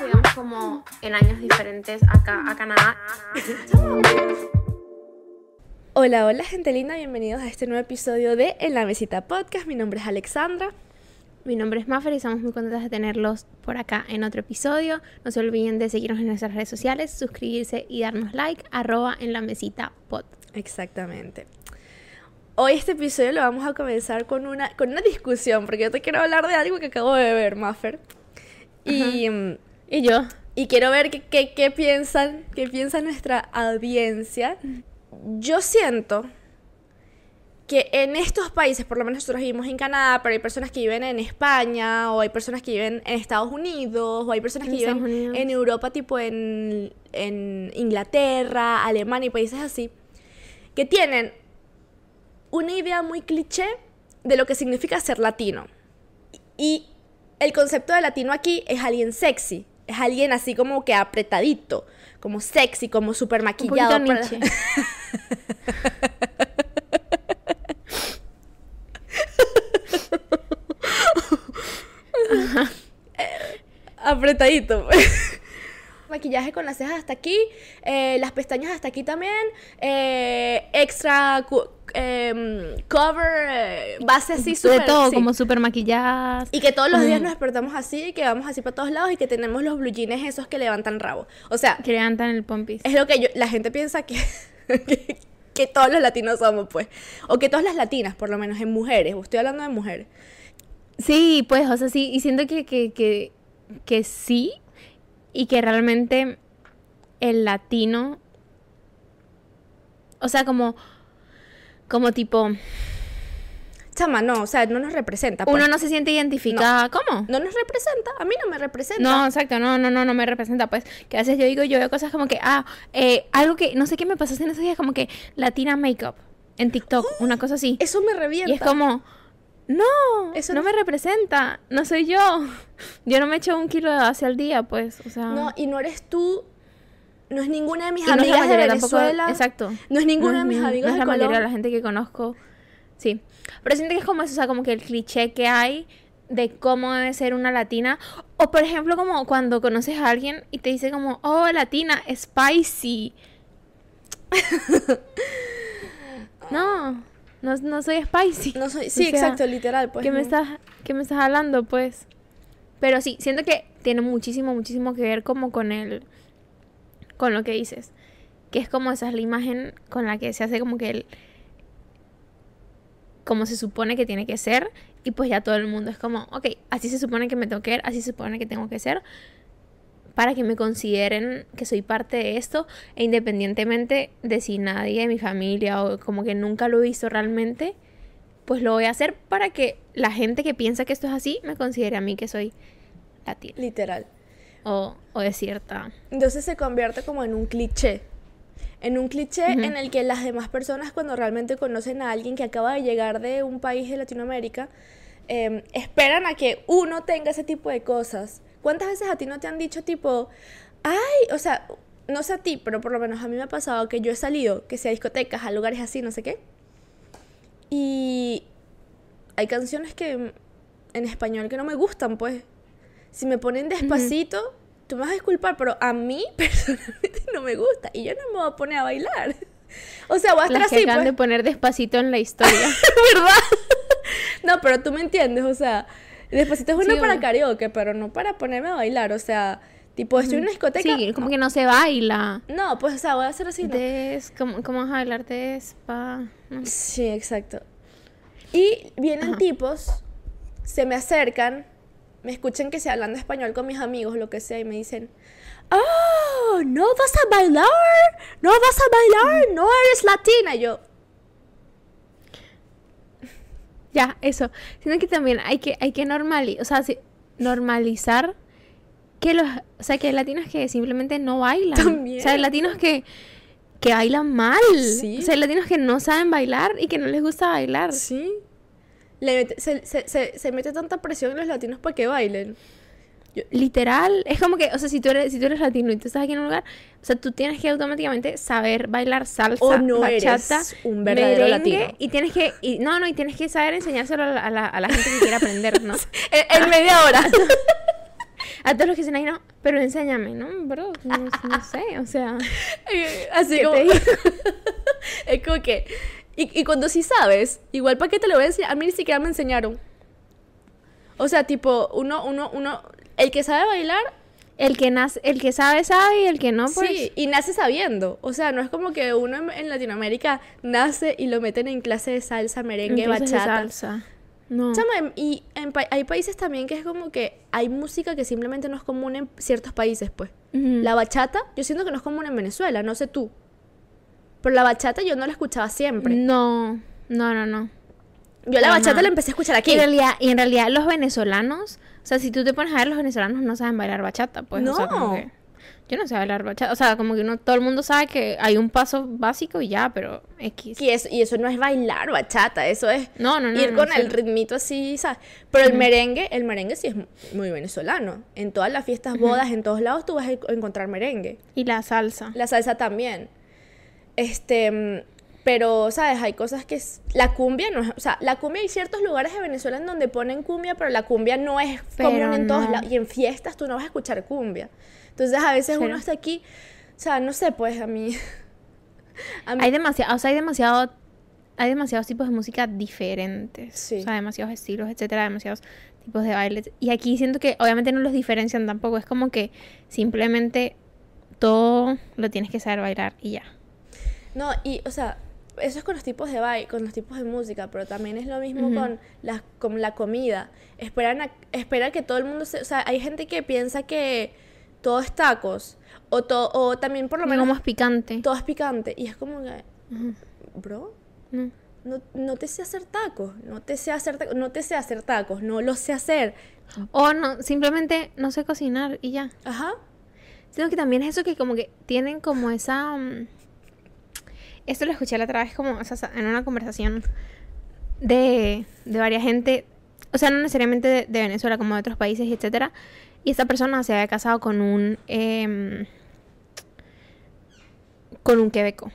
digamos, como en años diferentes acá a Canadá. Hola, hola gente linda, bienvenidos a este nuevo episodio de En la Mesita Podcast. Mi nombre es Alexandra. Mi nombre es Maffer y estamos muy contentas de tenerlos por acá en otro episodio. No se olviden de seguirnos en nuestras redes sociales, suscribirse y darnos like, arroba en la mesita pod. Exactamente. Hoy este episodio lo vamos a comenzar con una, con una discusión, porque yo te quiero hablar de algo que acabo de ver, Maffer. Y, mm, Y yo, y quiero ver qué, qué, qué piensan, qué piensa nuestra audiencia. Yo siento que en estos países, por lo menos nosotros vivimos en Canadá, pero hay personas que viven en España, o hay personas que viven en Estados Unidos, o hay personas que viven Unidos. en Europa, tipo en, en Inglaterra, Alemania y países así, que tienen una idea muy cliché de lo que significa ser latino. Y el concepto de latino aquí es alguien sexy, es alguien así como que apretadito, como sexy, como súper un maquillado. para- apretadito. Maquillaje con las cejas hasta aquí, eh, las pestañas hasta aquí también, eh, extra em, cover, eh, base así de súper. todo, sí. como súper maquilladas. Y que todos los días nos despertamos así, que vamos así para todos lados y que tenemos los blue jeans esos que levantan rabo. O sea, Que levantan el pompis. es lo que yo- la gente piensa que, que, que todos los latinos somos, pues. O que todas las latinas, por lo menos en mujeres. Estoy hablando de mujeres. Sí, pues, o sea, sí, y siento que, que, que, que sí, y que realmente el latino, o sea, como, como tipo, Chama, no, o sea, no nos representa. pues. uno no se siente identificada, ¿cómo? No nos representa, a mí no me representa. No, exacto, no, no, no, no me representa, pues, que a veces yo digo, yo veo cosas como que, ah, eh, algo que, no sé qué me pasó en esos días, como que latina makeup en TikTok, una cosa así. Eso me revienta. Y es como, no, Eso no me representa, no soy yo. Yo no me echo un kilo hacia el día, pues, o sea. No, y no eres tú, no es ninguna de mis y no amigas de tampoco- Venezuela. exacto. No es ninguna No de mis amigos no es de la mayoría de la gente que conozco. Sí. Pero siento que es como eso, o sea, como que el cliché que hay de cómo debe ser una latina. O por ejemplo, como cuando conoces a alguien y te dice como, oh, latina, spicy. no, no, no soy spicy. No soy, sí, O sea, exacto, literal. Pues, ¿Qué me estás, qué me estás hablando, pues? Pero sí, siento que tiene muchísimo, muchísimo que ver como con el, con lo que dices. Que es como esa es la imagen con la que se hace como que el, como se supone que tiene que ser. Y pues ya todo el mundo es como, ok, así se supone que me tengo que ver, así se supone que tengo que ser. Para que me consideren que soy parte de esto. E independientemente de si nadie de mi familia o como que nunca lo he visto realmente, pues lo voy a hacer para que la gente que piensa que esto es así me considere a mí que soy latina Literal. o, o de cierta. Entonces se convierte como en un cliché. En un cliché en el que las demás personas cuando realmente conocen a alguien que acaba de llegar de un país de Latinoamérica, eh, esperan a que uno tenga ese tipo de cosas. ¿Cuántas veces a ti no te han dicho tipo, ay, o sea, no sé a ti, pero por lo menos a mí me ha pasado que yo he salido, que sea a discotecas, a lugares así, no sé qué, y hay canciones que en español que no me gustan, pues. Si me ponen despacito, tú me vas a disculpar, pero a mí personalmente no me gusta y yo no me voy a poner a bailar. O sea, voy a estar Las que así, acaban pues. de poner despacito en la historia. ¿verdad? no, pero tú me entiendes, o sea, despacito es bueno Sí, para karaoke, pero no para ponerme a bailar, o sea, tipo, estoy en una discoteca. sí, como que no se baila. No, pues, o sea, voy a hacer así. no. Des, ¿cómo, ¿Cómo vas a bailar despa? No. Sí, exacto. Y vienen Ajá. tipos, se me acercan, me escuchan que se hablando español con mis amigos, lo que sea, y me dicen, ¡Oh! ¿No vas a bailar? ¿No vas a bailar? ¿No eres latina? Y yo, Ya, eso. Siento que también hay que, hay que o sea, normalizar que los, o sea, que hay latinos que simplemente no bailan. También. O sea, hay latinos que, que bailan mal. Sí. O sea, hay latinos que no saben bailar y que no les gusta bailar. ¿sí? Le mete- se, se- se- se mete tanta presión en los latinos para que bailen. Literal, es como que, o sea, si tú eres, si tú eres latino y tú estás aquí en un lugar, o sea, tú tienes que automáticamente saber bailar salsa, O no bachata, eres un verdadero merengue, latino. y tienes que, y, no, no, y tienes que saber enseñárselo a la, a la, a la gente que quiere aprender, ¿no? En, en media hora. A todos los que dicen ahí, no, pero enséñame, ¿no? Bro, no, no sé, o sea. Así ¿Qué como. es como que. Y, y cuando sí sabes, igual para qué te lo voy a enseñar. A mí ni siquiera me enseñaron. O sea, tipo, uno, uno, uno. El que sabe bailar, El que nace, el que sabe, sabe, y el que no, pues. sí, y nace sabiendo. O sea, no es como que uno en, en Latinoamérica nace y lo meten en clase de salsa, merengue, en bachata. salsa. No. Chama, em- y en pa- hay países también que es como que hay música que simplemente no es común en ciertos países, pues. La bachata, yo siento que no es común en Venezuela, no sé tú. Pero la bachata yo no la escuchaba siempre. No, no, no, no. Yo la bachata la empecé a escuchar aquí. Y en realidad, y en realidad los venezolanos, sea, si tú te pones a ver, los venezolanos no saben bailar bachata, pues. O sea, como No. que yo no sé bailar bachata. O sea, como que uno, todo el mundo sabe que hay un paso básico y ya, pero X. Y eso, y eso no es bailar bachata, eso es No, no, no. ir no, con el ritmito así, ¿sabes? Pero el merengue, el merengue sí es muy venezolano. En todas las fiestas, bodas, en todos lados tú vas a en- encontrar merengue. Y la salsa. La salsa también. Este, mm, pero, ¿sabes? Hay cosas que... es- La cumbia no es... O sea, la cumbia hay ciertos lugares de Venezuela en donde ponen cumbia, pero la cumbia no es Pero común en todos no. lados. Y en fiestas tú no vas a escuchar cumbia. Entonces, a veces uno está aquí... O sea, no sé, pues a mí... a mí Hay demasiado, o sea, hay demasiado, hay demasiados tipos de música diferentes. Sí. O sea, demasiados estilos, etcétera, demasiados tipos de bailes. Y aquí siento que obviamente no los diferencian tampoco. Es como que simplemente todo lo tienes que saber bailar y ya. No, y, o sea, eso es con los tipos de baile, con los tipos de música, pero también es lo mismo con, la, con la comida. Esperan a, espera que todo el mundo se... O sea, hay gente que piensa que todo es tacos, o, to- o también por lo menos más picante. todo es picante, y es como que, bro, No. no, no te sé hacer tacos, no te sé hacer tacos, no te sé hacer tacos, no los sé hacer. O no, simplemente no sé cocinar y ya. Ajá. Sino que también es eso que como que tienen como esa... mm, esto lo escuché la otra vez como o en una conversación de, de varias gente, o sea, no necesariamente de, Venezuela, como de otros países, etcétera. Y esta persona se había casado con un... em, con un quebeco.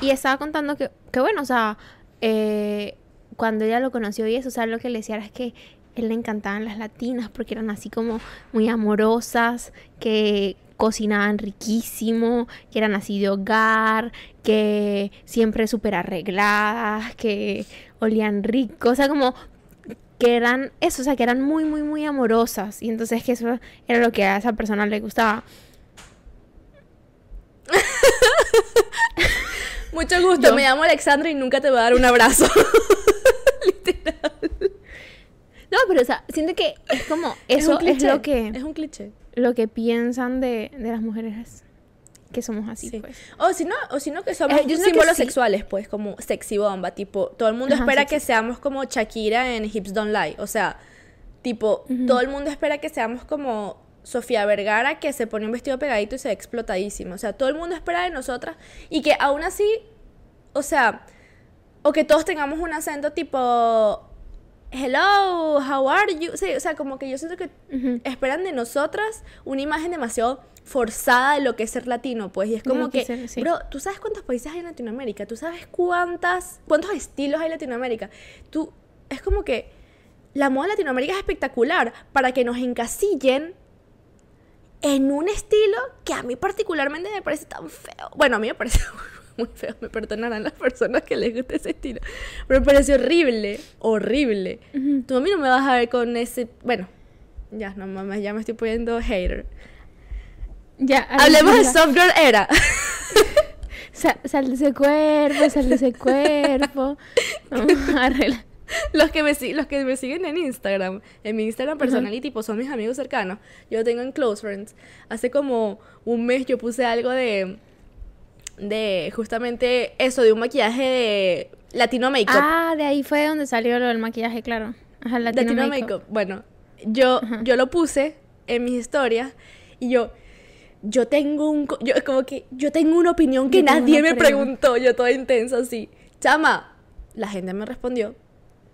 Y estaba contando que, que bueno, o sea, eh, cuando ella lo conoció y eso, o sea, lo que le decía era que él le encantaban las latinas porque eran así como muy amorosas, que cocinaban riquísimo, que eran así de hogar, que siempre súper arregladas, que olían rico, o sea, como que eran eso, o sea, que eran muy, muy, muy amorosas. Y entonces que eso era lo que a esa persona le gustaba. Mucho gusto, Yo. me llamo Alexandra y nunca te voy a dar un abrazo. No, pero o sea, siento que es como un eso es, cliché, lo que Es un cliché. Lo que piensan de, de las mujeres que somos así, Sí. pues. O si no, o si no que somos Eh, símbolos sí. sexuales, pues, como sexy bomba, tipo, todo el mundo Ajá, espera sexy. que seamos como Shakira en Hips Don't Lie, o sea, tipo, todo el mundo espera que seamos como Sofía Vergara que se pone un vestido pegadito y se ve explotadísimo, o sea, todo el mundo espera de nosotras y que aún así, o sea, o que todos tengamos un acento tipo hello, how are you? Sí, o sea, como que yo siento que esperan de nosotras una imagen demasiado forzada de lo que es ser latino, pues, y es como que ser, sí. bro, ¿tú sabes cuántos países hay en Latinoamérica? ¿Tú sabes cuántas, cuántos estilos hay en Latinoamérica? Tú, es como que la moda de Latinoamérica es espectacular para que nos encasillen en un estilo que a mí particularmente me parece tan feo. Bueno, a mí me parece muy feo, me perdonarán las personas que les gusta ese estilo, pero me parece horrible, horrible. Ujú. Tú a mí no me vas a ver con ese, bueno, ya, no mames, ya me estoy poniendo hater. Ya, Hablemos de Alejandra, soft girl era. Sal, sal de ese cuerpo, sal de ese cuerpo. Vamos a arreglar. Los que, me, los que me siguen en Instagram, en mi Instagram personal y tipo son mis amigos cercanos, yo tengo en Close Friends. Hace como un mes yo puse algo de, de justamente eso, de un maquillaje de Latino Makeup. Ah, de ahí fue donde salió lo del maquillaje, claro. Ajá, Latino, Latino Makeup. Makeup. Bueno, yo, yo lo puse en mis historias y yo, yo tengo un, yo como que, yo tengo una opinión que Yo nadie me preguntó, yo toda intensa así. Chama, la gente me respondió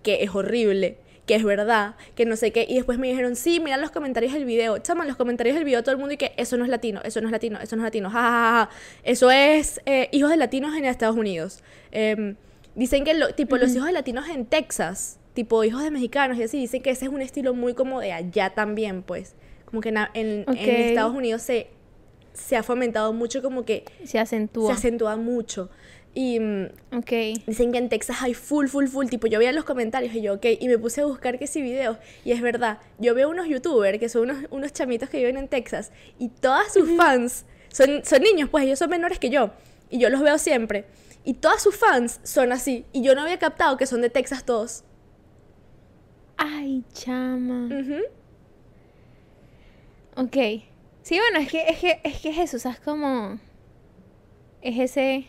que es horrible, que es verdad, que no sé qué, y después me dijeron, sí, mira los comentarios del video. Chama, en los comentarios del video todo el mundo y que eso no es latino, eso no es latino, eso no es latino, ja, ja, ja. Eso es eh, hijos de latinos en Estados Unidos. Em, dicen que lo- tipo los hijos de latinos en Texas tipo hijos de mexicanos y así, dicen que ese es un estilo muy como de allá también, pues. Como que en, en- en Ok. Estados Unidos se, se ha fomentado mucho, como que Se acentúa. se acentúa mucho. Y mm, Ok. dicen que en Texas hay full, full, full. Tipo, yo veía los comentarios y yo, ok, y me puse a buscar que sí videos. Y es verdad, yo veo unos youtubers que son unos, unos chamitos que viven en Texas y todas sus fans son, son niños, pues ellos son menores que yo. Y yo los veo siempre. Y todas sus fans son así. Y yo no había captado que son de Texas todos. Ay, chama. Ujú. Ok. Sí, bueno, es que es, que, es que es eso, o sea, es como... Es ese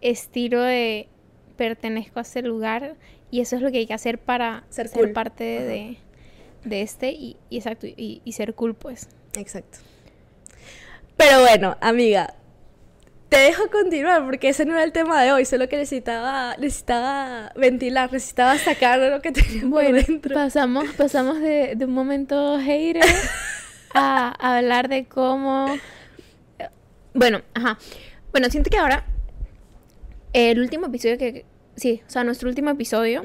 estilo de pertenezco a ese lugar y eso es lo que hay que hacer para Ser ser, cool. parte de, de este y, y exacto, y, y ser cool, pues. Exacto. Pero bueno, amiga, te dejo continuar porque ese no era el tema de hoy, solo que necesitaba, necesitaba ventilar, necesitaba sacar lo que tenía por Bueno, dentro. pasamos, pasamos de, de un momento hater a, a hablar de cómo... Bueno, ajá. Bueno, siento que ahora el último episodio que... Sí, o sea, nuestro último episodio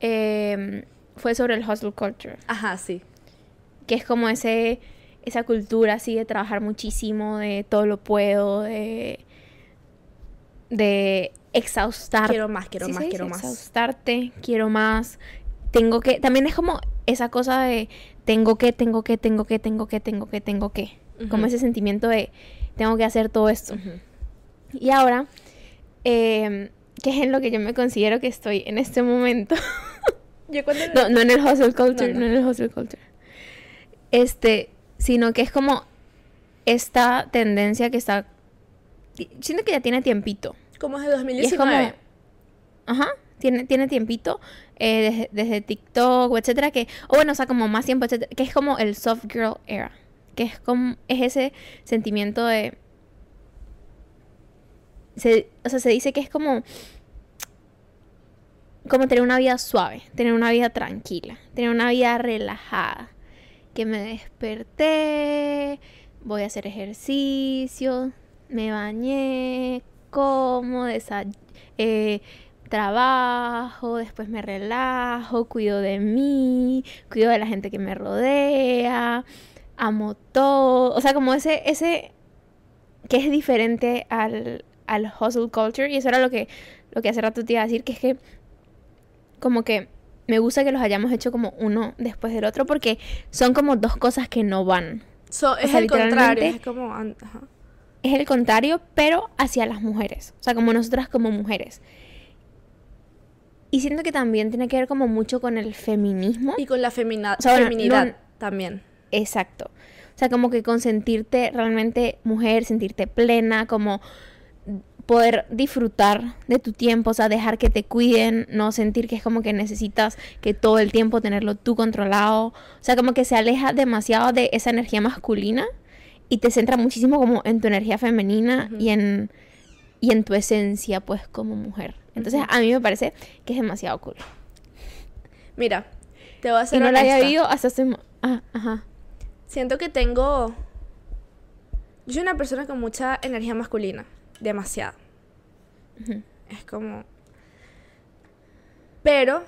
eh, fue sobre el hustle culture, Ajá, sí. que es como ese esa cultura así de trabajar muchísimo, de todo lo puedo, de de exhaustar Quiero más, quiero ¿Sí más, quiero más. Exhaustarte, quiero más. Tengo que. También es como esa cosa de tengo que, tengo que, tengo que, tengo que, tengo que, tengo que. Como ese sentimiento de tengo que hacer todo esto. Y ahora, eh, que es en lo que yo me considero que estoy en este momento. Yo cuando... no, no en el hustle culture, No, no, no. en el hustle culture. Este, sino que es como esta tendencia que está. Siento que ya tiene tiempito. Como es 2019. como, ajá, tiene, tiene tiempito, eh, desde, desde TikTok, etcétera, que, o bueno, o sea, como más tiempo, etcétera, que es como el soft girl era, que es como, es ese sentimiento de, se, o sea, se dice que es como, como tener una vida suave, tener una vida tranquila, tener una vida relajada, que me desperté, voy a hacer ejercicio, me bañé, como, eh, trabajo, después me relajo, cuido de mí, cuido de la gente que me rodea, amo todo, o sea, como ese, ese que es diferente al, al hustle culture, y eso era lo que, lo que hace rato te iba a decir, que es que como que me gusta que los hayamos hecho como uno después del otro, porque son como dos cosas que no van. So, es sea, el contrario, es como... Ajá. es el contrario, pero hacia las mujeres. O sea, como nosotras como mujeres. Y siento que también tiene que ver como mucho con el feminismo. Y con la femina- O sea, bueno, feminidad no- también. Exacto. O sea, como que con sentirte realmente mujer, sentirte plena, como poder disfrutar de tu tiempo, o sea, dejar que te cuiden, no sentir que es como que necesitas que todo el tiempo tenerlo tú controlado. O sea, como que se aleja demasiado de esa energía masculina y te centra muchísimo como en tu energía femenina y en y en tu esencia, pues, como mujer. Entonces, a mí me parece que es demasiado cool. Mira, te voy a Y hacer no la había visto hasta hace... Ah, ajá. Siento que tengo. Yo soy una persona con mucha energía masculina. Demasiada. Ujú. Es como. Pero.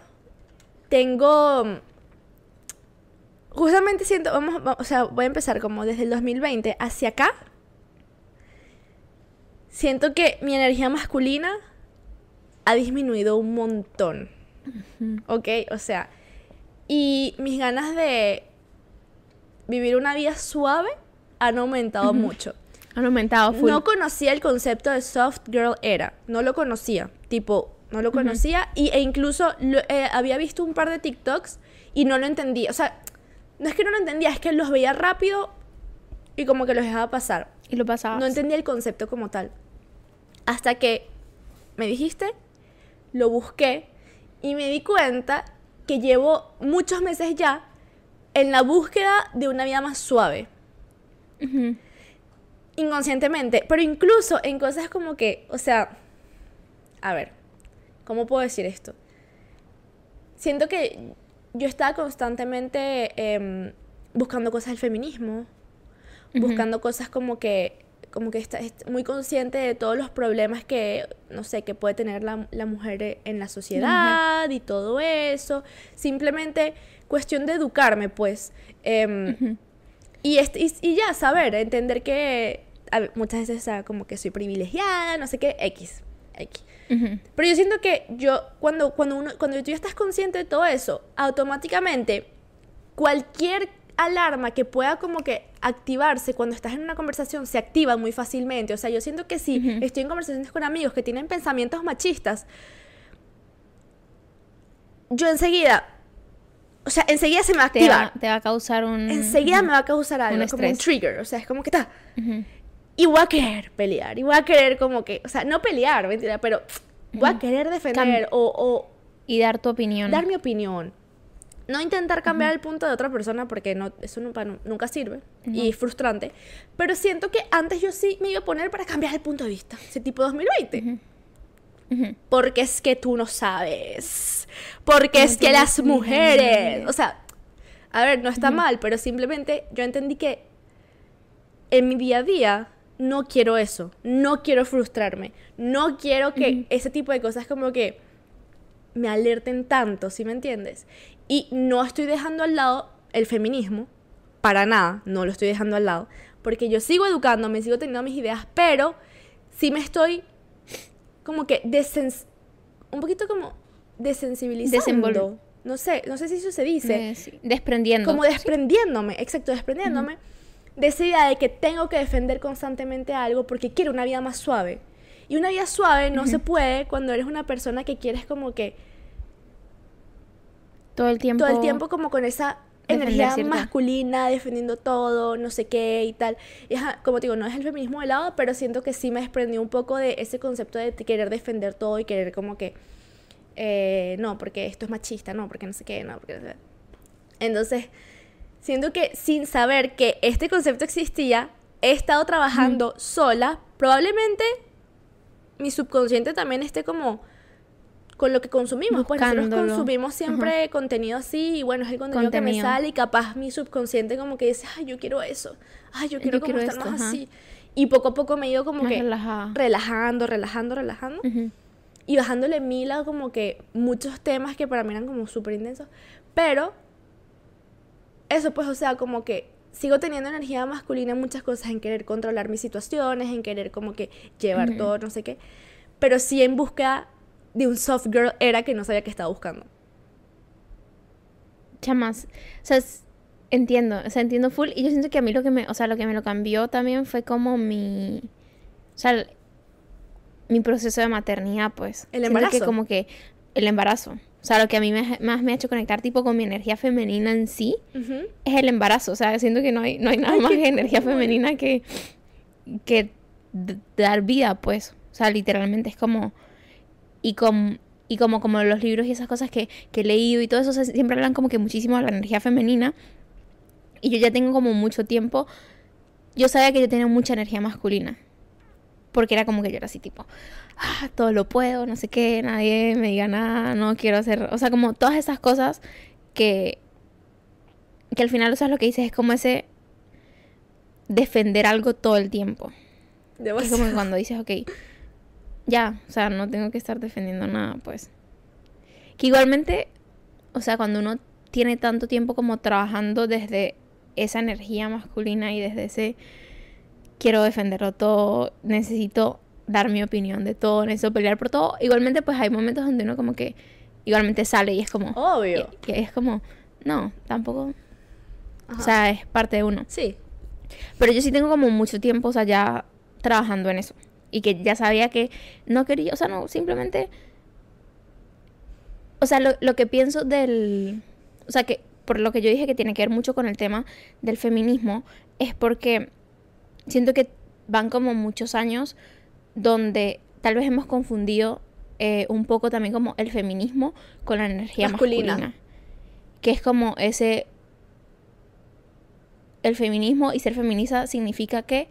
Tengo. Justamente siento. Vamos, va- o sea, voy a empezar como desde el 2020 hacia acá. Siento que mi energía masculina ha disminuido un montón. ¿Ok? O sea. Y mis ganas de vivir una vida suave han aumentado mucho. Han aumentado full. No conocía el concepto de soft girl era. No lo conocía. Tipo, no lo conocía. y, e incluso lo- eh, había visto un par de TikToks y no lo entendía. O sea, no es que no lo entendía, es que los veía rápido y como que los dejaba pasar. Y lo pasaba. No entendía el concepto como tal. Hasta que me dijiste, lo busqué y me di cuenta que llevo muchos meses ya en la búsqueda de una vida más suave. Ujú. Inconscientemente, pero incluso en cosas como que, o sea, a ver, ¿cómo puedo decir esto? Siento que yo estaba constantemente em, buscando cosas del feminismo, Ujú. buscando cosas como que como que está es muy consciente de todos los problemas que, no sé, que puede tener la, la mujer en la sociedad y todo eso. Simplemente cuestión de educarme, pues. Em, y, este, y, y ya, saber, entender que a muchas veces sea, como que soy privilegiada, no sé qué, X. X. Pero yo siento que yo, cuando, cuando, uno, cuando tú ya estás consciente de todo eso, automáticamente cualquier alarma que pueda como que activarse cuando estás en una conversación se activa muy fácilmente. O sea, yo siento que si estoy en conversaciones con amigos que tienen pensamientos machistas, yo enseguida, o sea, enseguida se me Te va, activa. te va a causar un... Enseguida me va a causar algo, Un como un trigger. O sea, es como que está. Ujú. Y voy a querer pelear. Y voy a querer como que, o sea, no pelear, mentira, pero voy a querer defender o, o Y dar tu opinión. dar mi opinión. No intentar cambiar el punto de otra persona porque no, eso nunca, nunca sirve y es frustrante. Pero siento que antes yo sí me iba a poner para cambiar el punto de vista. Ese tipo 2020. Ujú. Porque es que tú no sabes. Porque es que las mujeres. O sea, a ver, no está mal, pero simplemente yo entendí que en mi día a día no quiero eso. No quiero frustrarme. No quiero que ese tipo de cosas como que me alerten tanto, ¿sí me entiendes? Y no estoy dejando al lado el feminismo, para nada, no lo estoy dejando al lado, porque yo sigo educándome, sigo teniendo mis ideas, pero sí me estoy como que desens un poquito como desensibilizando. Desenvol- no sé, no sé si eso se dice Eh, Desprendiendo. como desprendiéndome, exacto, desprendiéndome de esa idea de que tengo que defender constantemente algo porque quiero una vida más suave. Y una vida suave no se puede cuando eres una persona que quieres como que Todo el tiempo. todo el tiempo como con esa energía cierta- masculina, defendiendo todo, no sé qué y tal. Y como te digo, no es el feminismo de lado, pero siento que sí me desprendió un poco de ese concepto de querer defender todo y querer como que, eh, no, porque esto es machista, no, porque no sé qué, no, porque. Entonces, siento que sin saber que este concepto existía, he estado trabajando sola, probablemente mi subconsciente también esté como con lo que consumimos. Pues nosotros consumimos siempre contenido así y bueno, es el contenido, que me Contenido. sale y capaz mi subconsciente como que dice, ay, yo quiero eso, ay, yo quiero Yo como quiero estar esto, más ajá. así. Y poco a poco me he ido como Más que relajada. relajando, relajando, relajando Ujú. y bajándole mil a como que muchos temas que para mí eran como súper intensos. Pero, eso pues, o sea, como que sigo teniendo energía masculina en muchas cosas, en querer controlar mis situaciones, en querer como que llevar Ujú. todo, no sé qué. Pero sí en búsqueda de un soft girl era que no sabía que estaba buscando. chamas. O sea, es- entiendo, o sea, entiendo full. Y yo siento que a mí lo que me, o sea, lo que me lo cambió también fue como mi, o sea, el- mi proceso de maternidad, pues. El Siento que embarazo. como que el embarazo. O sea, lo que a mí me- más me ha hecho conectar tipo con mi energía femenina en sí es el embarazo. O sea, siento que no hay, no hay nada Ay, más que energía femenina que, que dar vida, pues. O sea, literalmente es como. Y, com- y como, como los libros y esas cosas que, que he leído y todo eso, o sea, siempre hablan como que muchísimo de la energía femenina. Y yo ya tengo como mucho tiempo. Yo sabía que yo tenía mucha energía masculina. Porque era como que yo era así tipo, ah, todo lo puedo, no sé qué, nadie me diga nada, no quiero hacer, o sea, como todas esas cosas que, que al final, o sea, lo que dices es como ese defender algo todo el tiempo. Es como que cuando dices, ok, ya, o sea, no tengo que estar defendiendo nada, pues. Que igualmente, o sea, cuando uno tiene tanto tiempo como trabajando desde esa energía masculina y desde ese quiero defenderlo todo, necesito dar mi opinión de todo, necesito pelear por todo, igualmente pues hay momentos donde uno como que igualmente sale y es como, Obvio. que, que es como, no, tampoco, Ajá. o sea, es parte de uno. sí. Pero yo sí tengo como mucho tiempo, o sea, ya trabajando en eso. Y que ya sabía que no quería, o sea, no, simplemente... O sea, lo, lo que pienso del... O sea, que por lo que yo dije que tiene que ver mucho con el tema del feminismo, es porque siento que van como muchos años donde tal vez hemos confundido eh, un poco también como el feminismo con la energía Masculina. masculina. Que es como ese el feminismo y ser feminista significa que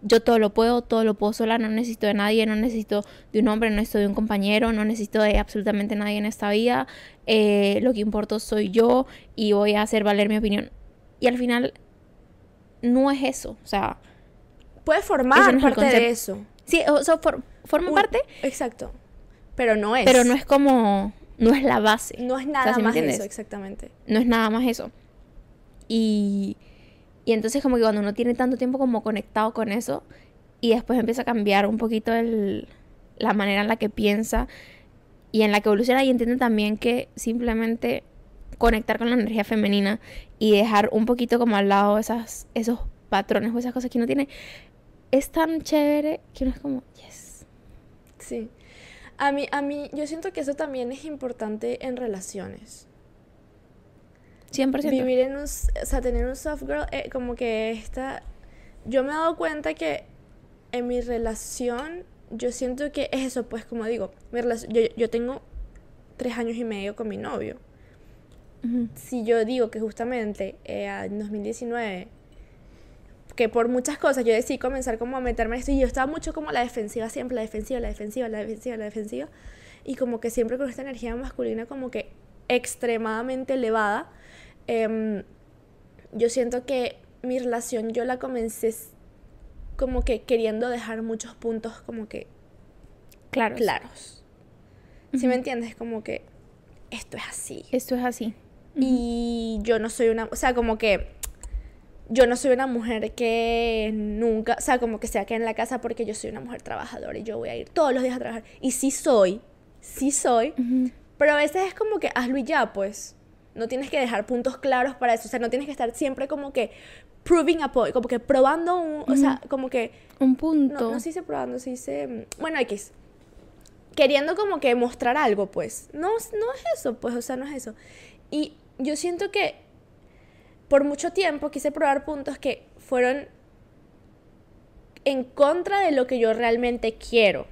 yo todo lo puedo, todo lo puedo sola, no necesito de nadie, no necesito de un hombre, no necesito de un compañero, no necesito de absolutamente nadie en esta vida, eh, lo que importa soy yo y voy a hacer valer mi opinión. Y al final no es eso, o sea, puede formar no es el parte de eso. Sí, o sea, for- forma parte, Exacto. Pero no es. pero no es como, no es la base. No es O sea, nada ¿sí me más eso, exactamente. no es nada más eso. Y, y entonces como que cuando uno tiene tanto tiempo como conectado con eso y después empieza a cambiar un poquito el, la manera en la que piensa y en la que evoluciona y entiende también que simplemente conectar con la energía femenina y dejar un poquito como al lado esas, esos patrones o esas cosas que uno tiene es tan chévere que uno es como, yes. Sí. A mí, a mí, yo siento que eso también es importante en relaciones. 100%. Vivir en un, o sea, tener un soft girl, eh, como que esta, yo me he dado cuenta que en mi relación, yo siento que es eso, pues como digo, mi relación, yo, yo tengo tres años y medio con mi novio. Si yo digo que justamente eh, en 2019, que por muchas cosas yo decidí comenzar como a meterme en esto y yo estaba mucho como la defensiva siempre, la defensiva, la defensiva, la defensiva, la defensiva. Y como que siempre con esta energía masculina como que extremadamente elevada, em, yo siento que mi relación yo la comencé como que queriendo dejar muchos puntos como que Claro. claros. ¿Sí me entiendes? Como que esto es así. Esto es así. Y yo no soy una, o sea, como que yo no soy una mujer que nunca, o sea, como que se va a quedar en la casa porque yo soy una mujer trabajadora y yo voy a ir todos los días a trabajar. Y sí soy, sí soy, Ujú. pero a veces es como que hazlo y ya, pues. No tienes que dejar puntos claros para eso, o sea, no tienes que estar siempre como que proving a point, como que probando un, o sea, como que Un punto. no, no se dice probando, se dice. Bueno, X. Queriendo como que mostrar algo, pues. No, no es eso, pues, o sea, no es eso. Y yo siento que por mucho tiempo quise probar puntos que fueron en contra de lo que yo realmente quiero.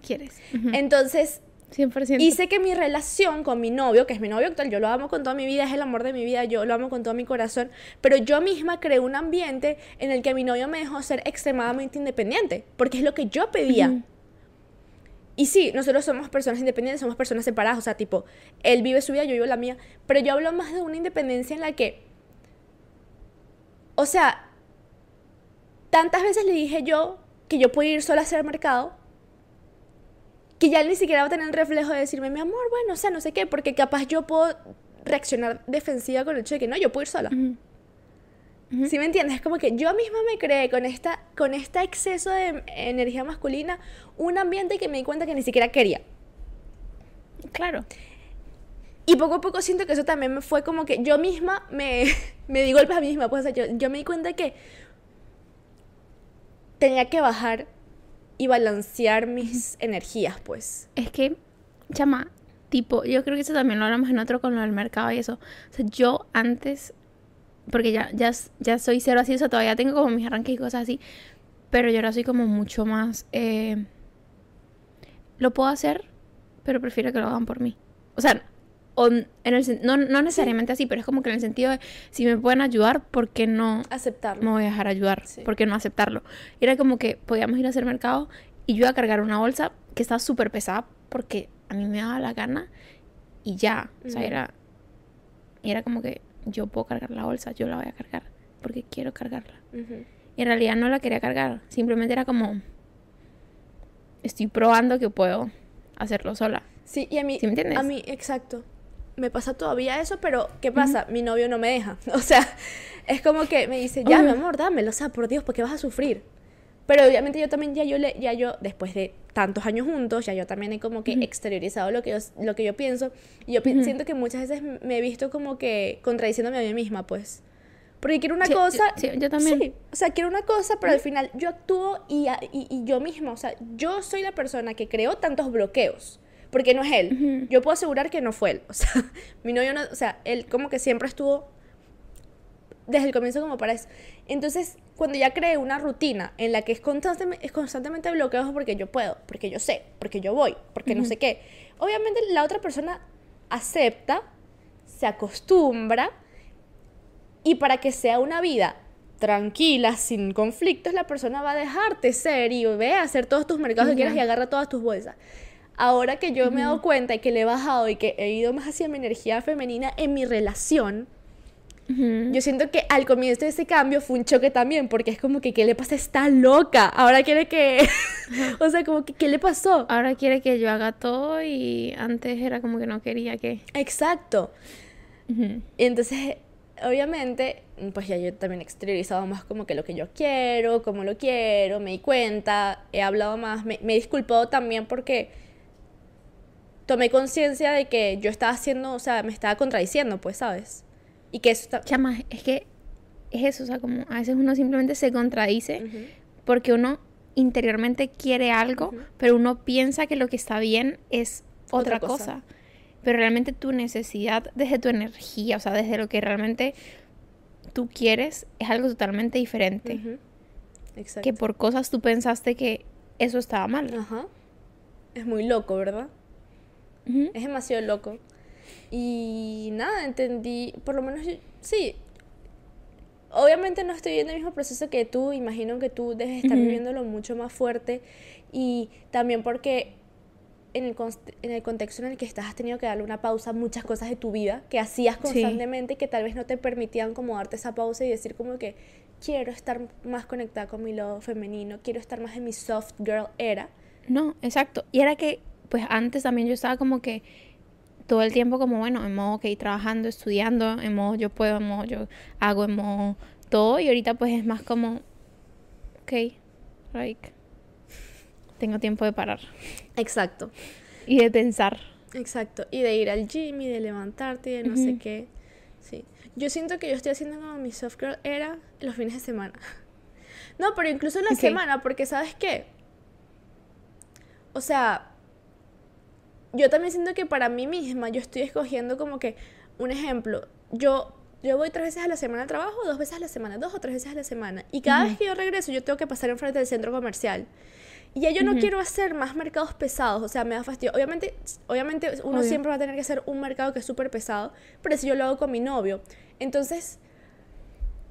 ¿Quieres? Ujú. Entonces, 100%. hice que mi relación con mi novio, que es mi novio actual, yo lo amo con toda mi vida, es el amor de mi vida, yo lo amo con todo mi corazón, pero yo misma creé un ambiente en el que mi novio me dejó ser extremadamente independiente, porque es lo que yo pedía. Y sí, nosotros somos personas independientes, somos personas separadas, o sea, tipo, él vive su vida, yo vivo la mía, pero yo hablo más de una independencia en la que, o sea, tantas veces le dije yo que yo puedo ir sola a hacer mercado, que ya él ni siquiera va a tener el reflejo de decirme, mi amor, bueno, o sea, no sé qué, porque capaz yo puedo reaccionar defensiva con el hecho de que no, yo puedo ir sola. ¿Sí me entiendes? Es como que yo misma me creé con, esta, con este exceso de energía masculina un ambiente que me di cuenta que ni siquiera quería. Claro. Y poco a poco siento que eso también me fue como que yo misma me, me di golpes a mí misma. Pues, o sea, yo, yo me di cuenta que tenía que bajar y balancear mis energías, pues. Es que, chama, tipo, yo creo que eso también lo hablamos en otro con lo del mercado y eso. O sea, yo antes, porque ya, ya, ya soy cero así, o sea, todavía tengo como mis arranques y cosas así, pero yo ahora soy como mucho más... eh, lo puedo hacer, pero prefiero que lo hagan por mí. O sea, o en el, no, no necesariamente así, pero es como que en el sentido de, si me pueden ayudar, ¿por qué no Aceptarlo. me voy a dejar ayudar, Sí. ¿por qué no aceptarlo? Era como que podíamos ir a hacer mercado y yo iba a cargar una bolsa que estaba súper pesada porque a mí me daba la gana y ya, o sea, era, era como que yo puedo cargar la bolsa, yo la voy a cargar porque quiero cargarla. Y en realidad no la quería cargar, simplemente era como, estoy probando que puedo hacerlo sola. Sí, y a mí, ¿Sí me entiendes? a mí, exacto. Me pasa todavía eso, pero ¿qué pasa? Mi novio no me deja. O sea, es como que me dice, ya, mi Ujú. amor, dámelo. O sea, por Dios, ¿por qué vas a sufrir? Pero obviamente yo también, ya yo, le, ya yo, después de tantos años juntos, ya yo también he como que exteriorizado lo que yo, lo que yo pienso. Y yo pi- siento que muchas veces me he visto como que contradiciéndome a mí misma, pues. Porque quiero una Sí, yo- cosa. sí, yo también. Sí, o sea, quiero una cosa, pero al final yo actúo y, y, y yo misma, o sea, yo soy la persona que creó tantos bloqueos. Porque no es él. Yo puedo asegurar que no fue él. O sea, mi novio no. O sea, él como que siempre estuvo desde el comienzo como para eso. Entonces, cuando ya creé una rutina en la que es constantemente, es constantemente bloqueos porque yo puedo, porque yo sé, porque yo voy, porque no sé qué, obviamente la otra persona acepta, se acostumbra y para que sea una vida tranquila, sin conflictos, la persona va a dejarte ser y ve a hacer todos tus mercados que quieras y agarra todas tus bolsas. Ahora que yo me he dado cuenta y que le he bajado y que he ido más hacia mi energía femenina en mi relación. Yo siento que al comienzo de ese cambio fue un choque también, porque es como que, ¿qué le pasa? Está loca. Ahora quiere que... o sea, como que, ¿qué le pasó? Ahora quiere que yo haga todo y antes era como que no quería que... Exacto. Y entonces, obviamente, pues ya yo también he exteriorizado más como que lo que yo quiero, cómo lo quiero, me di cuenta, he hablado más, me, me he disculpado también porque tomé conciencia de que yo estaba haciendo, o sea, me estaba contradiciendo, pues, ¿sabes? Y que eso está... Chama, es que es eso, o sea, como a veces uno simplemente se contradice porque uno interiormente quiere algo, pero uno piensa que lo que está bien es otra, Otra cosa. cosa. Pero realmente tu necesidad desde tu energía, o sea, desde lo que realmente tú quieres, es algo totalmente diferente. Ujú. Exacto. Que por cosas tú pensaste que eso estaba mal. Ajá. Es muy loco, ¿verdad? Ujú. Es demasiado loco. Y nada, entendí, por lo menos, sí. Obviamente no estoy viendo el mismo proceso que tú, imagino que tú debes estar Ujú. viviéndolo mucho más fuerte. Y también porque en el, en el contexto en el que estás has tenido que darle una pausa a muchas cosas de tu vida que hacías constantemente y que tal vez no te permitían como darte esa pausa y decir como que quiero estar más conectada con mi lado femenino, quiero estar más en mi soft girl era. No, exacto. Y era que, pues antes también yo estaba como que todo el tiempo como, bueno, en modo, ok, trabajando, estudiando, en modo yo puedo, en modo yo hago, en modo todo. Y ahorita pues es más como, ok, like, tengo tiempo de parar Exacto. y de pensar. Exacto, y de ir al gym y de levantarte y de no sé qué. Sí. Yo siento que yo estoy haciendo como mi soft girl era los fines de semana. No, pero incluso en la semana, porque ¿sabes qué? O sea, yo también siento que para mí misma yo estoy escogiendo como que un ejemplo, yo yo voy tres veces a la semana al trabajo, dos veces a la semana, dos o tres veces a la semana, y cada vez que yo regreso yo tengo que pasar enfrente del centro comercial. Y ya yo no quiero hacer más mercados pesados, o sea, me da fastidio. Obviamente, obviamente uno Obvio. siempre va a tener que hacer un mercado que es súper pesado, pero eso yo lo hago con mi novio. Entonces,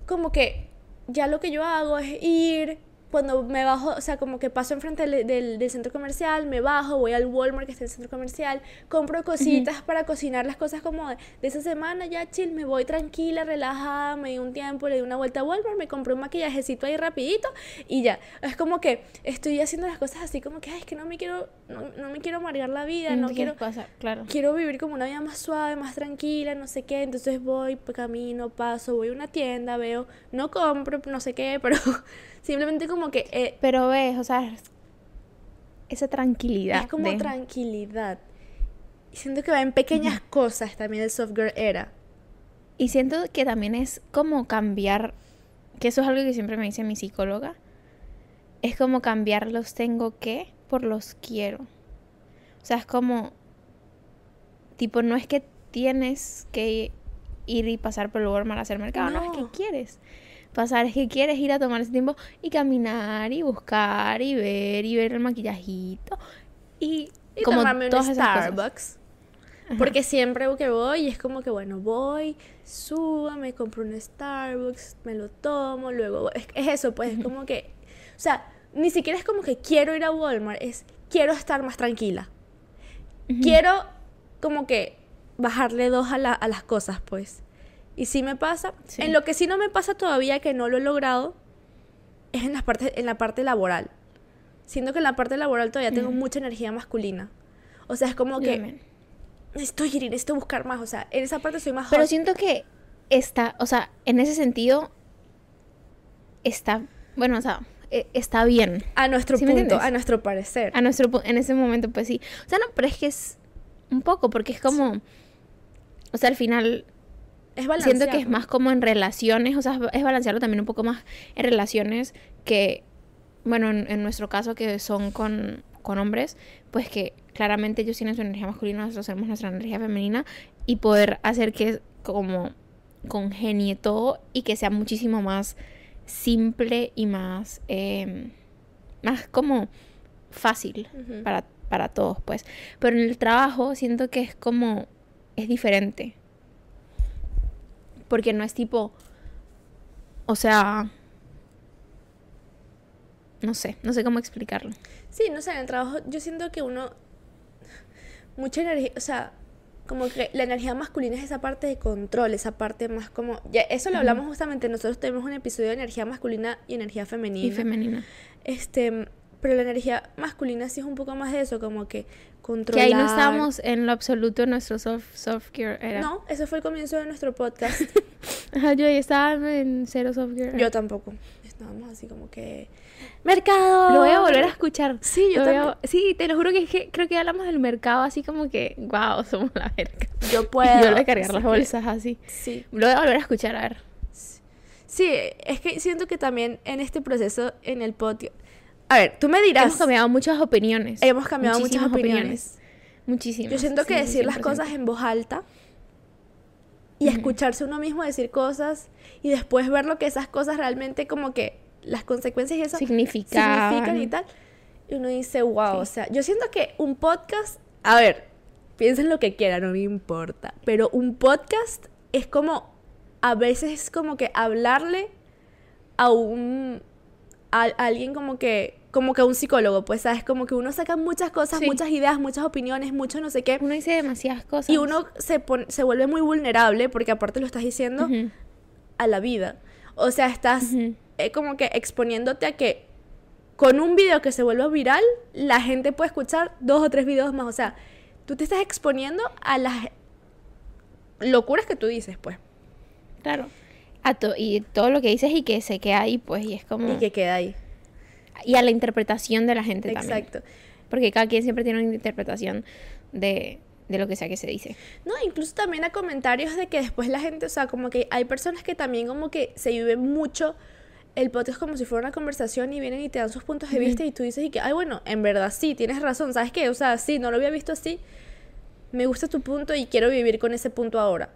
como que ya lo que yo hago es ir, cuando me bajo, o sea, como que paso enfrente del, del, del centro comercial, me bajo, voy al Walmart que está en el centro comercial, compro cositas para cocinar las cosas como de, de esa semana, ya chill, me voy tranquila, relajada, me di un tiempo, le di una vuelta a Walmart, me compré un maquillajecito ahí rapidito y ya. Es como que estoy haciendo las cosas así como que, ay, es que no me quiero, no, no me quiero amargar la vida, no quiero quieres pasar, claro. quiero vivir como una vida más suave, más tranquila, no sé qué. Entonces voy, camino, paso, voy a una tienda, veo, no compro, no sé qué, pero simplemente como que eh, Pero ves, o sea, esa tranquilidad. es como de- tranquilidad. Y siento que va en pequeñas cosas también el soft girl era. Y siento que también es como cambiar, que eso es algo que siempre me dice mi psicóloga, es como cambiar los tengo que por los quiero. O sea, es como, tipo, no es que tienes que ir y pasar por el Walmart a hacer mercado, no, es que quieres pasar, es que quieres ir a tomar ese tiempo y caminar y buscar y ver y ver el maquillajito y, Y como tomarme un todas cosas. Starbucks. Porque siempre que voy es como que, bueno, voy, subo, me compro un Starbucks, me lo tomo, luego... Es, es eso, pues, es como que... O sea, ni siquiera es como que quiero ir a Walmart, es quiero estar más tranquila. Quiero como que bajarle dos a, la- a las cosas, pues. Y sí me pasa. Sí. En lo que sí no me pasa todavía, que no lo he logrado, es en la parte, en la parte laboral. Siento que en la parte laboral todavía tengo Mm. mucha energía masculina. O sea, es como que también. necesito ir, necesito buscar más. O sea, en esa parte soy más Pero hot. siento que está, o sea, en ese sentido, está, bueno, o sea, e- está bien. A nuestro ¿Sí punto, a nuestro parecer. A nuestro, en ese momento, pues sí. O sea, no, pero es que es un poco, porque es como, o sea, al final es siento que es más como en relaciones, o sea, es balancearlo también un poco más en relaciones que, bueno, en, en nuestro caso que son con, con hombres, pues que claramente ellos tienen su energía masculina, nosotros tenemos nuestra energía femenina y poder hacer que como congenie todo y que sea muchísimo más simple y más, eh, más como fácil para, para todos, pues. Pero en el trabajo siento que es como, es diferente. Porque no es tipo, o sea, no sé, no sé cómo explicarlo. Sí, no sé, en el trabajo yo siento que uno. Mucha energía. O sea, como que la energía masculina es esa parte de control, esa parte más como... Ya, eso lo hablamos justamente, nosotros tenemos un episodio de energía masculina y energía femenina. Y femenina. Este, pero la energía masculina sí es un poco más de eso, como que Que controlar. ahí no estábamos en lo absoluto en nuestro soft, soft gear. Era. No, ese fue el comienzo de nuestro podcast. Ajá, yo ahí estaba en cero soft gear. Yo tampoco. Estábamos así como que... ¡Mercado! Lo voy a volver a escuchar. Sí, yo voy a- también. Sí, te lo juro que, es que creo que hablamos del mercado así como que, wow, somos la verga. Yo puedo. Y yo le cargar así las que- bolsas así. Sí. Lo voy a volver a escuchar, a ver. Sí, es que siento que también en este proceso, en el podcast... A ver, tú me dirás... Hemos cambiado muchas opiniones. Hemos cambiado muchas Muchísimas opiniones. Muchísimas. Yo siento que sí, decir las 100%. cosas en voz alta y escucharse uno mismo decir cosas y después ver lo que esas cosas realmente como que las consecuencias y eso Significaban. significan y tal. Y uno dice, wow, o sea, yo siento que un podcast, a ver, piensen lo que quieran, no me importa, pero un podcast es como, a veces es como que hablarle a un, a, alguien como que, como que a un psicólogo, pues, ¿sabes? Como que uno saca muchas cosas, Sí. muchas ideas, muchas opiniones, mucho no sé qué. Uno dice demasiadas cosas. Y uno se, pone- se vuelve muy vulnerable porque aparte lo estás diciendo a la vida. O sea, estás eh, como que exponiéndote a que con un video que se vuelva viral, la gente puede escuchar dos o tres videos más. O sea, tú te estás exponiendo a las locuras que tú dices, pues. Claro. A to- y todo lo que dices y que se queda ahí, pues, y es como... Y que queda ahí. y a la interpretación de la gente también. Exacto. Porque cada quien siempre tiene una interpretación de, de lo que sea que se dice. No, incluso también a comentarios de que después la gente, o sea, como que hay personas que también como que se viven mucho el podcast como si fuera una conversación y vienen y te dan sus puntos de vista y tú dices y que, ay, bueno, en verdad sí, tienes razón, ¿sabes qué? O sea, sí, no lo había visto así, me gusta tu punto y quiero vivir con ese punto ahora.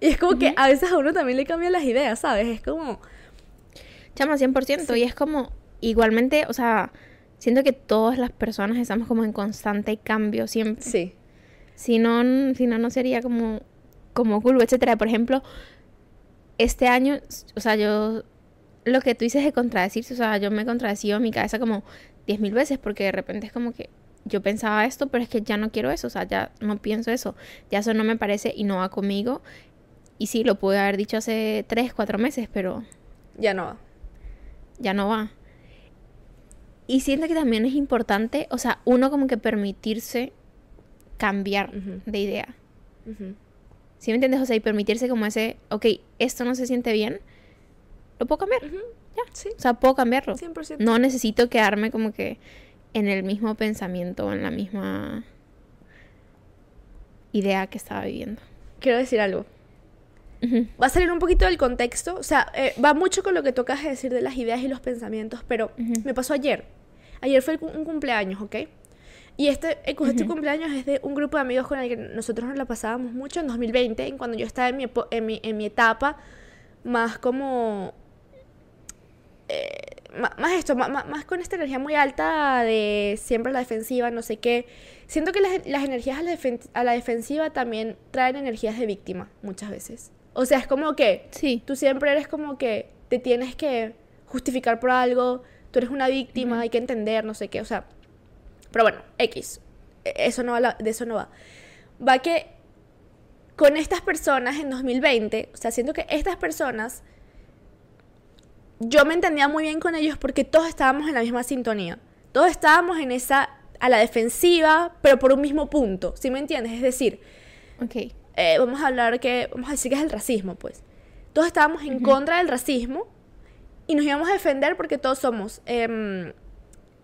Y es como que a veces a uno también le cambian las ideas, ¿sabes? Es como, Chama, 100%. Y es como, igualmente, o sea, siento que todas las personas estamos como en constante cambio siempre. sí, Si no, si no, no sería como, como cool, etcétera. Por ejemplo, este año, o sea, yo, lo que tú dices de contradecirse, o sea, yo me he contradecido en mi cabeza como 10.000 veces porque de repente es como que yo pensaba esto, pero es que ya no quiero eso, o sea, ya no pienso eso, ya eso no me parece y no va conmigo. Y sí, lo pude haber dicho hace 3, 4 meses, pero ya no va. ya no va. Y siento que también es importante, o sea, uno como que permitirse cambiar de idea. Ujú. ¿Sí me entiendes? O sea, y permitirse como ese, ok, esto no se siente bien, lo puedo cambiar. Ya. Sí, O sea, puedo cambiarlo. 100%. No necesito quedarme como que en el mismo pensamiento o en la misma idea que estaba viviendo. Quiero decir algo. Va a salir un poquito del contexto, o sea, eh, va mucho con lo que tocas de decir de las ideas y los pensamientos, pero me pasó ayer. Ayer fue un cumpleaños, ¿ok? Y este, eh, este cumpleaños es de un grupo de amigos con el que nosotros nos la pasábamos mucho en 2020, en cuando yo estaba en mi, en mi, en mi etapa más como... eh, más esto, ma- más, con esta energía muy alta de siempre a la defensiva, no sé qué. Siento que las, las energías a la, a la defensiva también traen energías de víctima muchas veces. O sea, es como que Sí. tú siempre eres como que te tienes que justificar por algo, tú eres una víctima, hay que entender, no sé qué, o sea. Pero bueno, X. E- Eso no va, la- de eso no va. Va que con estas personas en 2020, o sea, siento que estas personas, yo me entendía muy bien con ellos porque todos estábamos en la misma sintonía. Todos estábamos en esa, a la defensiva, pero por un mismo punto, ¿sí me entiendes? Es decir, Ok. Eh, vamos a hablar que, vamos a decir que es el racismo, pues. Todos estábamos en contra del racismo y nos íbamos a defender porque todos somos em,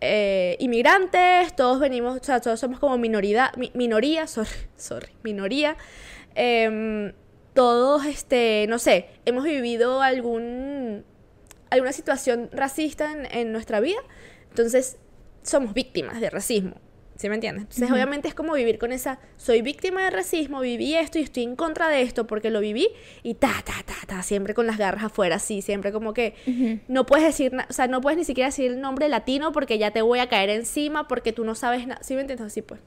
eh, inmigrantes, todos venimos, o sea, todos somos como minoridad, mi- minoría, sorry, sorry, minoría. em, todos, este, no sé, hemos vivido algún, alguna situación racista en, en nuestra vida, entonces somos víctimas de racismo. ¿Sí me entiendes? Entonces, obviamente es como vivir con esa, soy víctima de racismo, viví esto y estoy en contra de esto porque lo viví y ta, ta, ta, ta, siempre con las garras afuera, sí, siempre como que no puedes decir, o sea, no puedes ni siquiera decir el nombre latino porque ya te voy a caer encima porque tú no sabes nada. ¿Sí me entiendes? Así pues,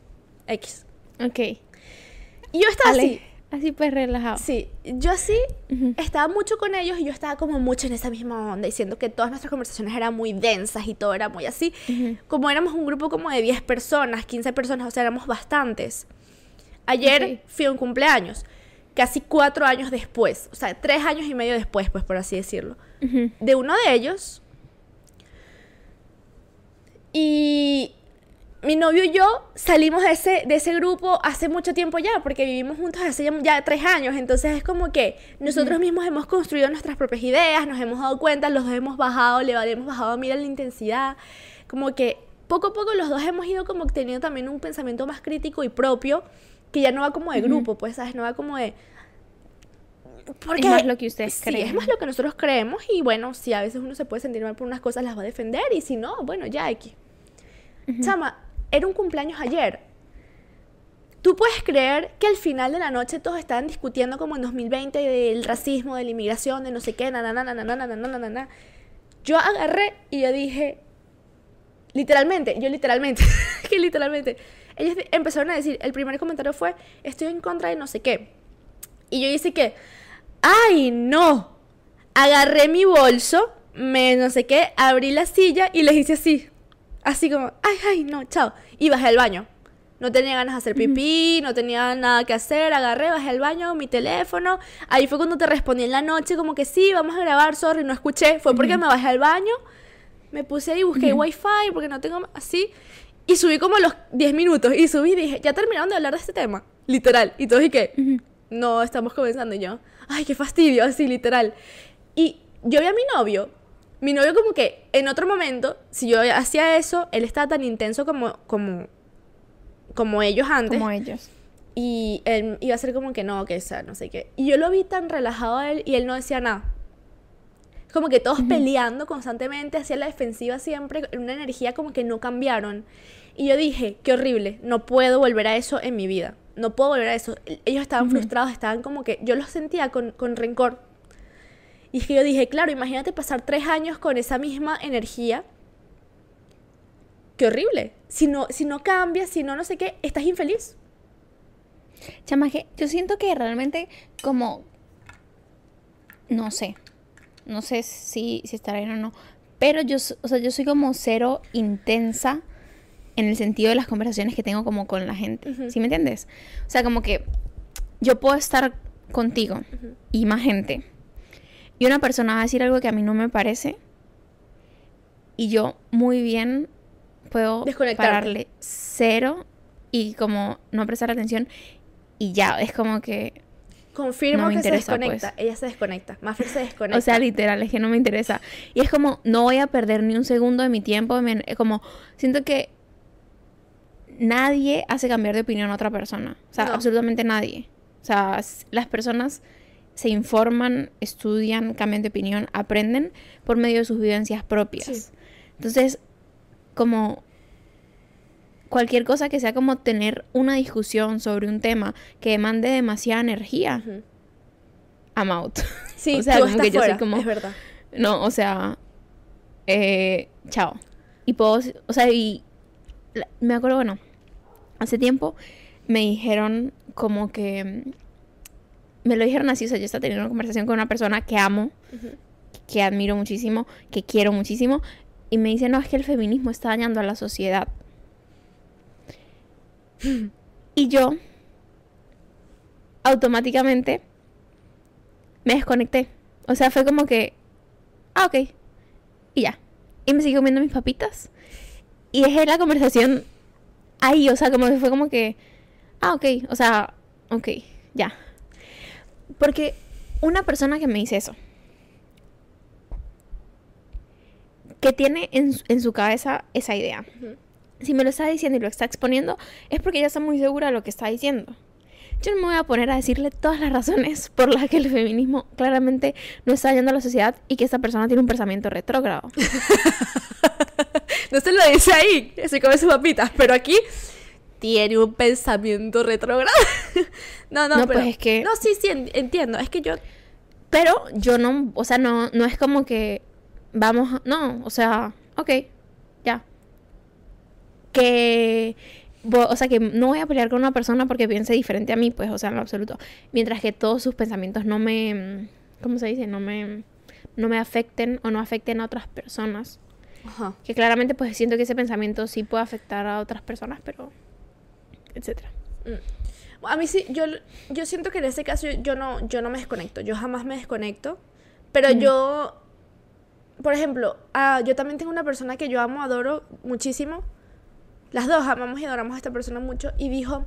X. Ok. Y yo estaba Ale, así, así pues relajado. sí, yo así Ujú. estaba mucho con ellos y yo estaba como mucho en esa misma onda, diciendo que todas nuestras conversaciones eran muy densas y todo era muy así. Como éramos un grupo como de 10 personas, 15 personas, o sea, éramos bastantes. Ayer fui a un cumpleaños, casi cuatro años después, o sea, tres años y medio después, pues por así decirlo, de uno de ellos. Y mi novio y yo salimos de ese, de ese grupo hace mucho tiempo ya, porque vivimos juntos hace ya, ya tres años. Entonces es como que nosotros mismos hemos construido nuestras propias ideas, nos hemos dado cuenta, los dos hemos bajado, le hemos bajado, mira la intensidad. Como que poco a poco los dos hemos ido como teniendo también un pensamiento más crítico y propio, que ya no va como de grupo, pues, ¿sabes? No va como de... Porque, más lo que ustedes sí, creen. es más lo que nosotros creemos y bueno, si a veces uno se puede sentir mal por unas cosas, las va a defender y si no, bueno, ya aquí. Chama, era un cumpleaños ayer. Tú puedes creer que al final de la noche todos estaban discutiendo como en 2020 del racismo, de la inmigración, de no sé qué, na, na, na, na Yo agarré y yo dije, literalmente, yo literalmente, que literalmente, ellos empezaron a decir, el primer comentario fue, estoy en contra de no sé qué. Y yo hice que, ay no, agarré mi bolso, me no sé qué, abrí la silla y les hice así. Así como, ¡ay, ay, no, chao! Y bajé al baño. No tenía ganas de hacer pipí, no tenía nada que hacer, agarré, bajé al baño, mi teléfono. Ahí fue cuando te respondí en la noche, como que sí, vamos a grabar, sorry, no escuché. Fue porque me bajé al baño, me puse ahí, busqué wifi, porque no tengo así. Y subí como los 10 minutos. Y subí y dije, ya terminaron de hablar de este tema. Literal. Y todos que, no, estamos comenzando y yo. Ay, qué fastidio, así, literal. Y yo vi a mi novio. Mi novio como que en otro momento, si yo hacía eso, él estaba tan intenso como, como, como ellos antes. Como ellos. Y él iba a ser como que no, que o sea, no sé qué. Y yo lo vi tan relajado a él y él no decía nada. Como que todos peleando constantemente, hacía la defensiva siempre, en una energía como que no cambiaron. Y yo dije, qué horrible, no puedo volver a eso en mi vida. No puedo volver a eso. Ellos estaban frustrados, estaban como que, yo los sentía con, con rencor. Y es que yo dije, claro, imagínate pasar tres años con esa misma energía. Qué horrible. Si no, si no cambias, si no no sé qué, estás infeliz. Chamaje, yo siento que realmente como... No sé. No sé si, si estará bien o no. Pero yo, o sea, yo soy como cero intensa en el sentido de las conversaciones que tengo como con la gente. Ujú. ¿Sí me entiendes? O sea, como que yo puedo estar contigo y más gente. Y una persona va a decir algo que a mí no me parece. Y yo muy bien puedo pararle cero y como no prestar atención. Y ya, es como que... Confirmo No me que interesa, se desconecta. pues. Ella se desconecta. Maffer se desconecta. O sea, literal, es que no me interesa. Y es como, no voy a perder ni un segundo de mi tiempo. Es como, siento que nadie hace cambiar de opinión a otra persona. O sea, No. absolutamente nadie. O sea, las personas se informan, estudian, cambian de opinión, aprenden por medio de sus vivencias propias. Sí. Entonces, como cualquier cosa que sea como tener una discusión sobre un tema que demande demasiada energía. I'm out. Sí, o sea, tú como estás que yo soy fuera, como- es verdad. No, o sea, eh, chao. Y puedo, o sea, y me acuerdo, bueno, hace tiempo me dijeron como que, me lo dijeron así, o sea, yo estaba teniendo una conversación con una persona que amo, que admiro muchísimo, que quiero muchísimo, y me dice, no, es que el feminismo está dañando a la sociedad. Y yo, automáticamente, me desconecté. O sea, fue como que, ah, ok, y ya. Y me seguí comiendo mis papitas. Y dejé la conversación ahí, o sea, como que fue como que, ah, ok, o sea, ok, ya. Porque una persona que me dice eso, que tiene en, su- en su cabeza esa idea, si me lo está diciendo y lo está exponiendo, es porque ella está muy segura de lo que está diciendo. Yo no me voy a poner a decirle todas las razones por las que el feminismo claramente no está dañando a la sociedad y que esta persona tiene un pensamiento retrógrado. No se lo dice ahí, se come sus papitas, pero aquí tiene un pensamiento retrógrado. no, no, No, pero... pues es que- No, sí, sí, en- entiendo. Es que yo... Pero yo no, o sea, no, no es como que vamos, a- no, o sea, ok, ya. Que, o sea, que no voy a pelear con una persona porque piense diferente a mí, pues, o sea, en lo absoluto. Mientras que todos sus pensamientos no me, ¿cómo se dice? No me, no me afecten o no afecten a otras personas. Ajá. Que claramente, pues, siento que ese pensamiento sí puede afectar a otras personas, pero, etcétera. A mí sí, yo, yo siento que en ese caso yo, yo no, yo no me desconecto, yo jamás me desconecto, pero yo, por ejemplo, ah, yo también tengo una persona que yo amo, adoro muchísimo, las dos amamos y adoramos a esta persona mucho, y dijo,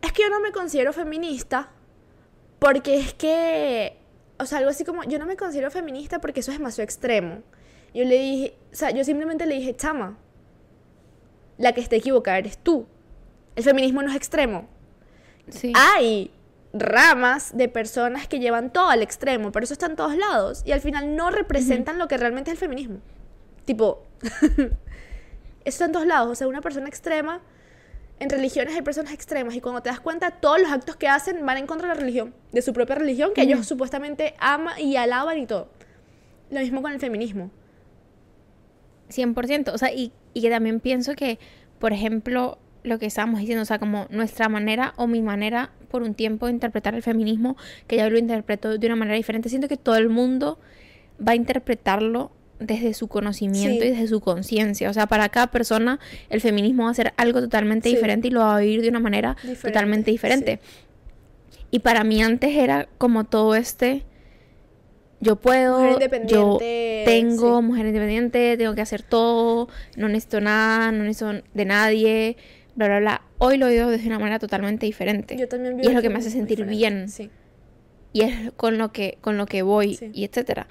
es que yo no me considero feminista, porque es que, o sea, algo así como, yo no me considero feminista porque eso es demasiado extremo. Yo le dije, o sea, yo simplemente le dije, chama, la que está equivocada eres tú. El feminismo no es extremo. Sí. Hay ramas de personas que llevan todo al extremo, pero eso está en todos lados y al final no representan lo que realmente es el feminismo. Tipo, eso está en todos lados. O sea, una persona extrema, en religiones hay personas extremas y cuando te das cuenta, todos los actos que hacen van en contra de la religión, de su propia religión, que ellos supuestamente aman y alaban y todo. Lo mismo con el feminismo. 100%. O sea, y, y que también pienso que, por ejemplo, lo que estábamos diciendo, o sea, como nuestra manera o mi manera por un tiempo de interpretar el feminismo, que ya lo interpreto de una manera diferente, siento que todo el mundo va a interpretarlo desde su conocimiento Sí. y desde su conciencia. O sea, para cada persona el feminismo va a ser algo totalmente Sí. diferente y lo va a vivir de una manera Diferente, totalmente diferente. Y para mí antes era como todo este, yo puedo, Mujer yo tengo mujer independiente, tengo que hacer todo, no necesito nada, no necesito de nadie, bla, bla, bla. Hoy lo veo desde una manera totalmente diferente. Yo también y es lo que me hace sentir diferente. bien. Sí. Y es con lo que, con lo que voy Sí. y etcétera.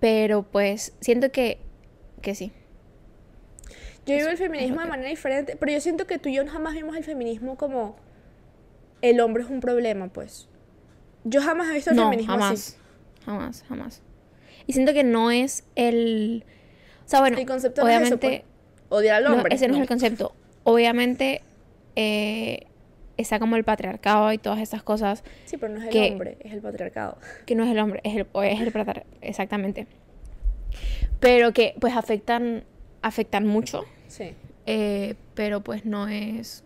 Pero pues siento que, que sí. Yo vivo el feminismo de manera diferente, pero yo siento que tú y yo jamás vimos el feminismo como el hombre es un problema, pues. Yo jamás he visto el no, feminismo jamás. así. Jamás, jamás. Y siento que no es el... O sea, bueno, El concepto no es eso, obviamente... pues. Odiar al no, hombre. ese no, es el concepto. Obviamente eh, está como el patriarcado y todas esas cosas Sí, pero no es el que- hombre, es el patriarcado. que no es el hombre, es el, es el patriarcado, exactamente. Pero que pues afectan, afectan mucho, Sí. eh, pero pues no es,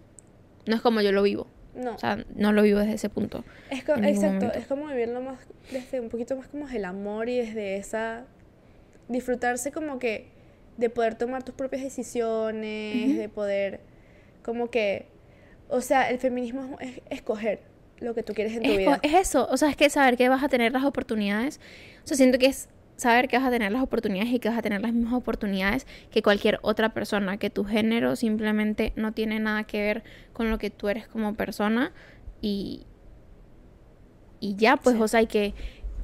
no es como yo lo vivo. No. O sea, no lo vivo desde ese punto. es co- en ningún exacto, momento. es como vivirlo más desde un poquito más como el amor y desde esa disfrutarse como que de poder tomar tus propias decisiones, de poder como que o sea, el feminismo es, es escoger lo que tú quieres en tu Es, vida. es eso, o sea, es que saber que vas a tener las oportunidades, o sea, siento que es saber que vas a tener las oportunidades y que vas a tener las mismas oportunidades que cualquier otra persona, que tu género simplemente no tiene nada que ver con lo que tú eres como persona y, y ya, pues, Sí. o sea, y que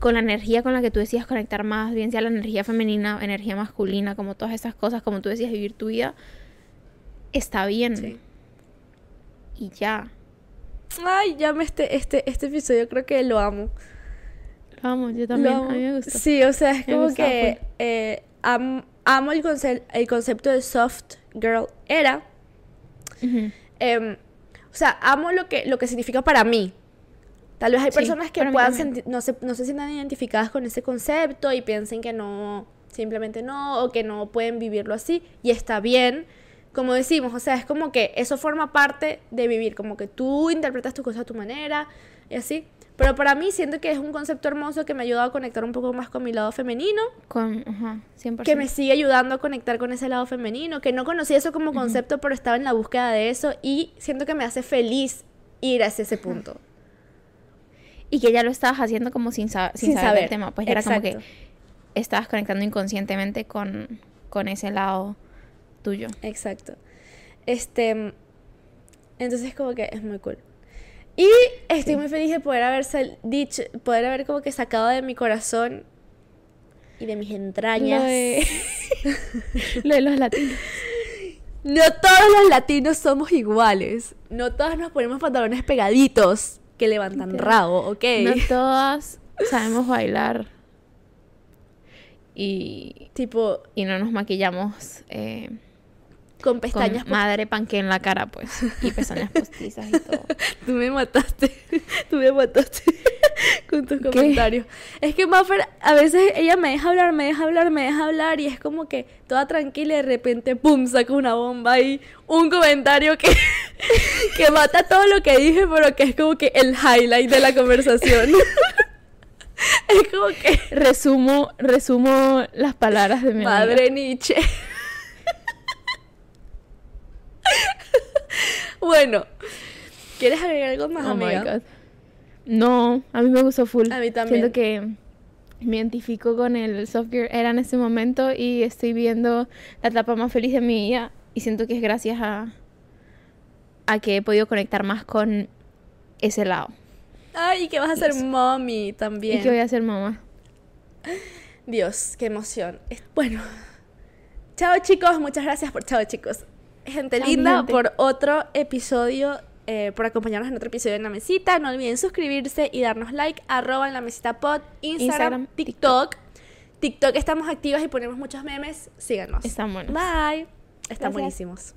con la energía con la que tú decías conectar más, bien sea la energía femenina, energía masculina, como todas esas cosas, como tú decías, vivir tu vida, está bien. Sí. Y ya. Ay, ya me este, este, este episodio creo que lo amo. Lo amo, yo también, amo. a mí me gusta. Sí, o sea, es Me como que eh, am- amo el, conce- el concepto de soft girl era. Em, o sea, amo lo que, lo que significa para mí. Tal vez hay Sí, personas que puedan sentir, no se, no se sientan identificadas con ese concepto y piensen que no, simplemente no, o que no pueden vivirlo así, y está bien. Como decimos, o sea, es como que eso forma parte de vivir, como que tú interpretas tus cosas a tu manera y así. Pero para mí siento que es un concepto hermoso que me ayuda a conectar un poco más con mi lado femenino, Con, ajá, 100%. que me sigue ayudando a conectar con ese lado femenino, que no conocía eso como concepto, pero estaba en la búsqueda de eso y siento que me hace feliz ir hacia ese punto. Y que ya lo estabas haciendo como sin, sa- sin, Sin saber, saber. del tema. Pues era como que Exacto. estabas conectando inconscientemente con, con ese lado tuyo. Exacto. Este, entonces como que es muy cool. Y estoy muy feliz de poder haber dicho, poder haber como que sacado de mi corazón y de mis entrañas. Lo de, lo de los latinos. No todos los latinos somos iguales. No todos nos ponemos pantalones pegaditos que levantan rabo, ¿ok? No todas sabemos bailar. Y, Tipo, y no nos maquillamos eh, con con pestañas. madre panque en la cara, pues. Y pestañas postizas y todo. Tú me mataste. Tú me mataste con tus comentarios. Es que Maffer, a veces ella me deja hablar, me deja hablar, me deja hablar y es como que toda tranquila y de repente, pum, saca una bomba y un comentario que, que mata todo lo que dije, pero que es como que el highlight de la conversación. es como que, Resumo, resumo las palabras de mi amiga. madre Nietzsche. bueno, ¿Quieres agregar algo más, Oh my amiga? God. No, a mí me gustó full. A mí también. Siento que me identifico con el software era en ese momento y estoy viendo la etapa más feliz de mi vida y siento que es gracias a, a que he podido conectar más con ese lado. Ay, y que vas a ser mommy también. Y que voy a ser mamá. Dios, qué emoción. Bueno, chao chicos, muchas gracias por chao chicos. Gente Chao, linda, gente. por otro episodio, eh, por acompañarnos en otro episodio en la mesita. No olviden suscribirse y darnos like, arroba en la mesita pod, Instagram, Instagram, TikTok. TikTok estamos activas y ponemos muchos memes. Síganos. Están buenos. Bye. Están Gracias. buenísimos.